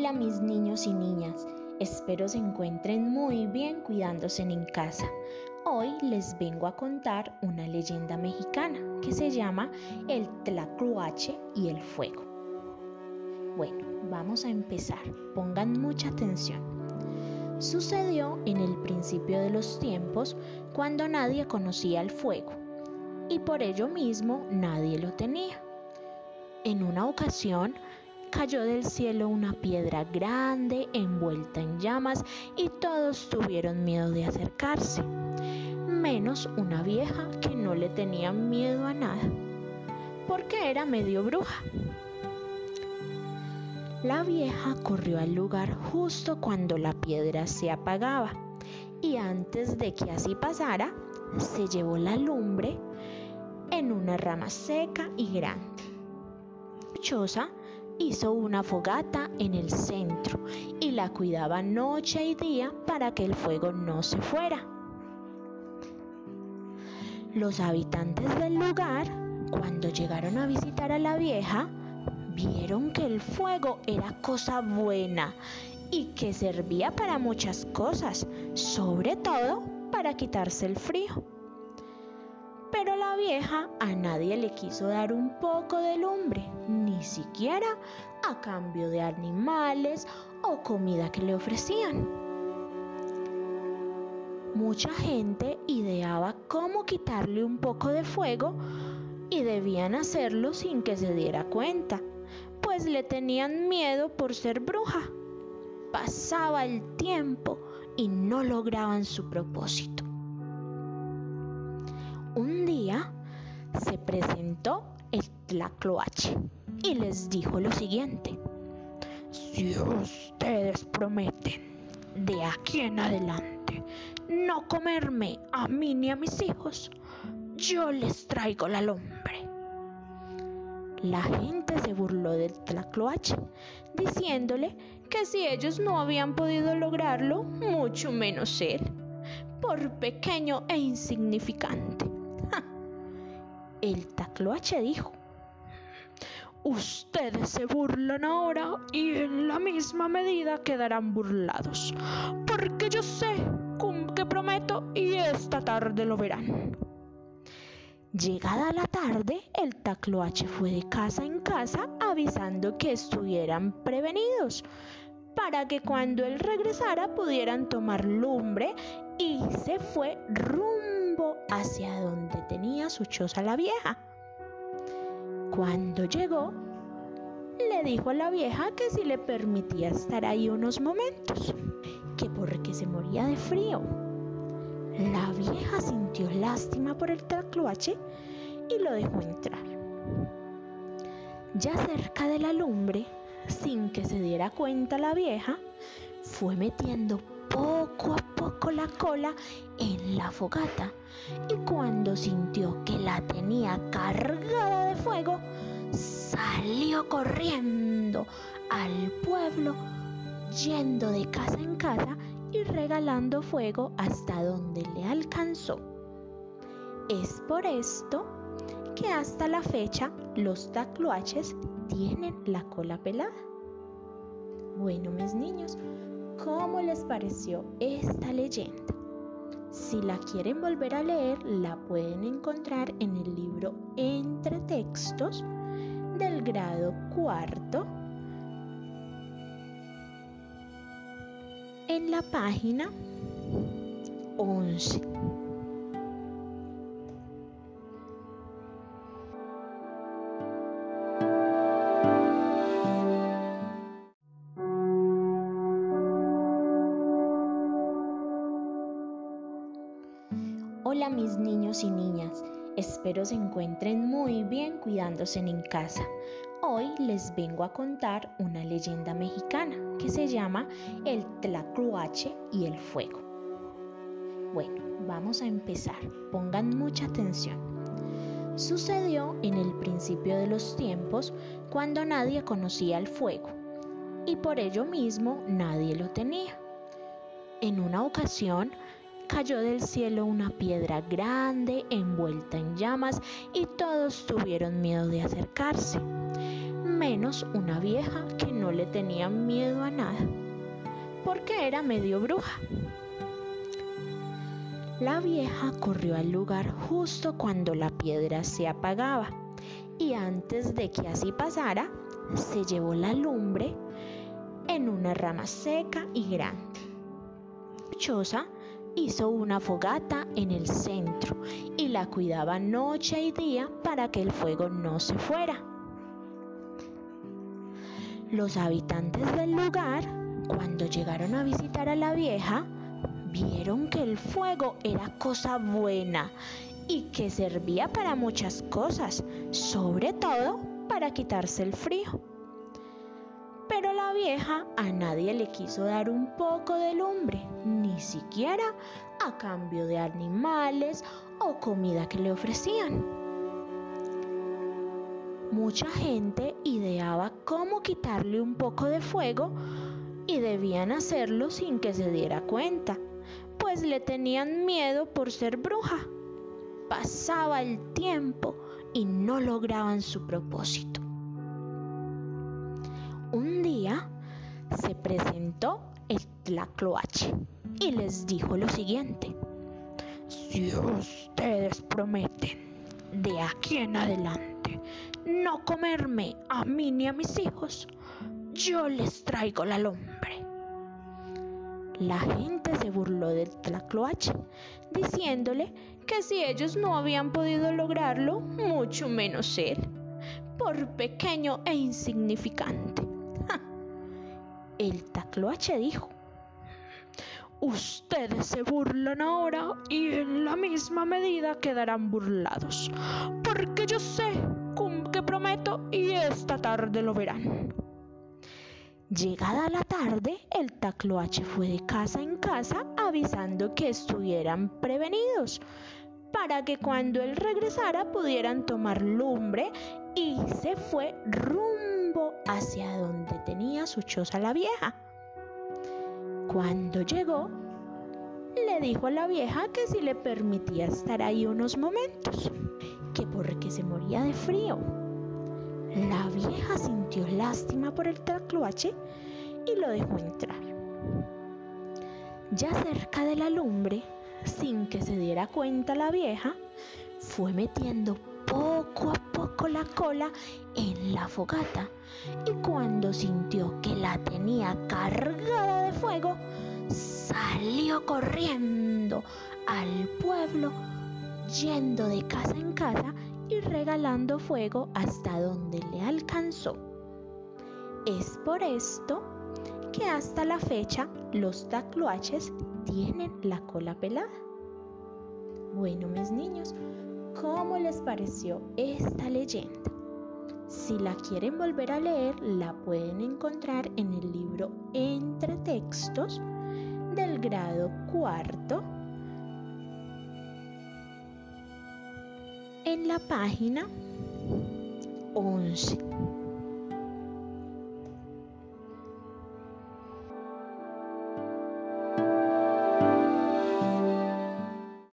Hola mis niños y niñas, espero se encuentren muy bien cuidándose en casa. Hoy les vengo a contar una leyenda mexicana que se llama El Tlacloache y el Fuego. Bueno, vamos a empezar, pongan mucha atención. Sucedió en el principio de los tiempos cuando nadie conocía el fuego y por ello mismo nadie lo tenía. En una ocasión, cayó del cielo una piedra grande envuelta en llamas y todos tuvieron miedo de acercarse, menos una vieja que no le tenía miedo a nada, porque era medio bruja. La vieja corrió al lugar justo cuando la piedra se apagaba y antes de que así pasara, se llevó la lumbre en una rama seca y grande. Chosa hizo una fogata en el centro y la cuidaba noche y día para que el fuego no se fuera. Los habitantes del lugar, cuando llegaron a visitar a la vieja, vieron que el fuego era cosa buena y que servía para muchas cosas, sobre todo para quitarse el frío. Pero la vieja a nadie le quiso dar un poco de lumbre, ni siquiera a cambio de animales o comida que le ofrecían. Mucha gente ideaba cómo quitarle un poco de fuego y debían hacerlo sin que se diera cuenta, pues le tenían miedo por ser bruja. Pasaba el tiempo y no lograban su propósito. Un día se presentó el Tlacloache y les dijo lo siguiente. Si ustedes prometen de aquí en adelante no comerme a mí ni a mis hijos, yo les traigo la lumbre. La gente se burló del Tlacloache, diciéndole que si ellos no habían podido lograrlo, mucho menos él, por pequeño e insignificante. El Tacloache dijo, Ustedes se burlan ahora y en la misma medida quedarán burlados, porque yo sé que prometo y esta tarde lo verán. Llegada la tarde, el Tacloache fue de casa en casa avisando que estuvieran prevenidos, para que cuando él regresara pudieran tomar lumbre y se fue rumbo hacia donde tenía su choza la vieja. Cuando llegó, le dijo a la vieja que si le permitía estar ahí unos momentos, que porque se moría de frío. La vieja sintió lástima por el tacloache y lo dejó entrar. Ya cerca de la lumbre, sin que se diera cuenta la vieja, fue metiendo poco a la cola en la fogata y cuando sintió que la tenía cargada de fuego, salió corriendo al pueblo, yendo de casa en casa y regalando fuego hasta donde le alcanzó. Es por esto que hasta la fecha los tacloaches tienen la cola pelada. Bueno, mis niños, ¿cómo les pareció esta leyenda? Si la quieren volver a leer, la pueden encontrar en el libro Entre Textos del grado cuarto en la página 11. Hola mis niños y niñas, espero se encuentren muy bien cuidándose en casa. Hoy les vengo a contar una leyenda mexicana que se llama El Tlacloache y el Fuego. Bueno, vamos a empezar, pongan mucha atención. Sucedió en el principio de los tiempos cuando nadie conocía el fuego y por ello mismo nadie lo tenía. En una ocasión, cayó del cielo una piedra grande envuelta en llamas y todos tuvieron miedo de acercarse, menos una vieja que no le tenía miedo a nada, porque era medio bruja. La vieja corrió al lugar justo cuando la piedra se apagaba y antes de que así pasara, se llevó la lumbre en una rama seca y grande. Chosa hizo una fogata en el centro y la cuidaba noche y día para que el fuego no se fuera. Los habitantes del lugar, cuando llegaron a visitar a la vieja, vieron que el fuego era cosa buena y que servía para muchas cosas, sobre todo para quitarse el frío. Pero la vieja a nadie le quiso dar un poco de lumbre, ni siquiera a cambio de animales o comida que le ofrecían. Mucha gente ideaba cómo quitarle un poco de fuego y debían hacerlo sin que se diera cuenta, pues le tenían miedo por ser bruja. Pasaba el tiempo y no lograban su propósito. Un día se presentó el Tlacloache y les dijo lo siguiente. Si ustedes prometen de aquí en adelante no comerme a mí ni a mis hijos, yo les traigo la lumbre. La gente se burló del Tlacloache, diciéndole que si ellos no habían podido lograrlo, mucho menos él, por pequeño e insignificante el Tacloache dijo, Ustedes se burlan ahora y en la misma medida quedarán burlados, porque yo sé que prometo y esta tarde lo verán. Llegada la tarde, el Tacloache fue de casa en casa avisando que estuvieran prevenidos, para que cuando él regresara pudieran tomar lumbre y se fue hacia donde tenía su choza la vieja. Cuando llegó, le dijo a la vieja que si le permitía estar ahí unos momentos, que porque se moría de frío. La vieja sintió lástima por el tacloache y lo dejó entrar. Ya cerca de la lumbre, sin que se diera cuenta la vieja, fue metiendo poco a poco la cola en la fogata y cuando sintió que la tenía cargada de fuego, salió corriendo al pueblo, yendo de casa en casa y regalando fuego hasta donde le alcanzó. Es por esto que hasta la fecha los tacloaches tienen la cola pelada. Bueno, mis niños, ¿cómo les pareció esta leyenda? Si la quieren volver a leer, la pueden encontrar en el libro Entre Textos del grado cuarto en la página 11.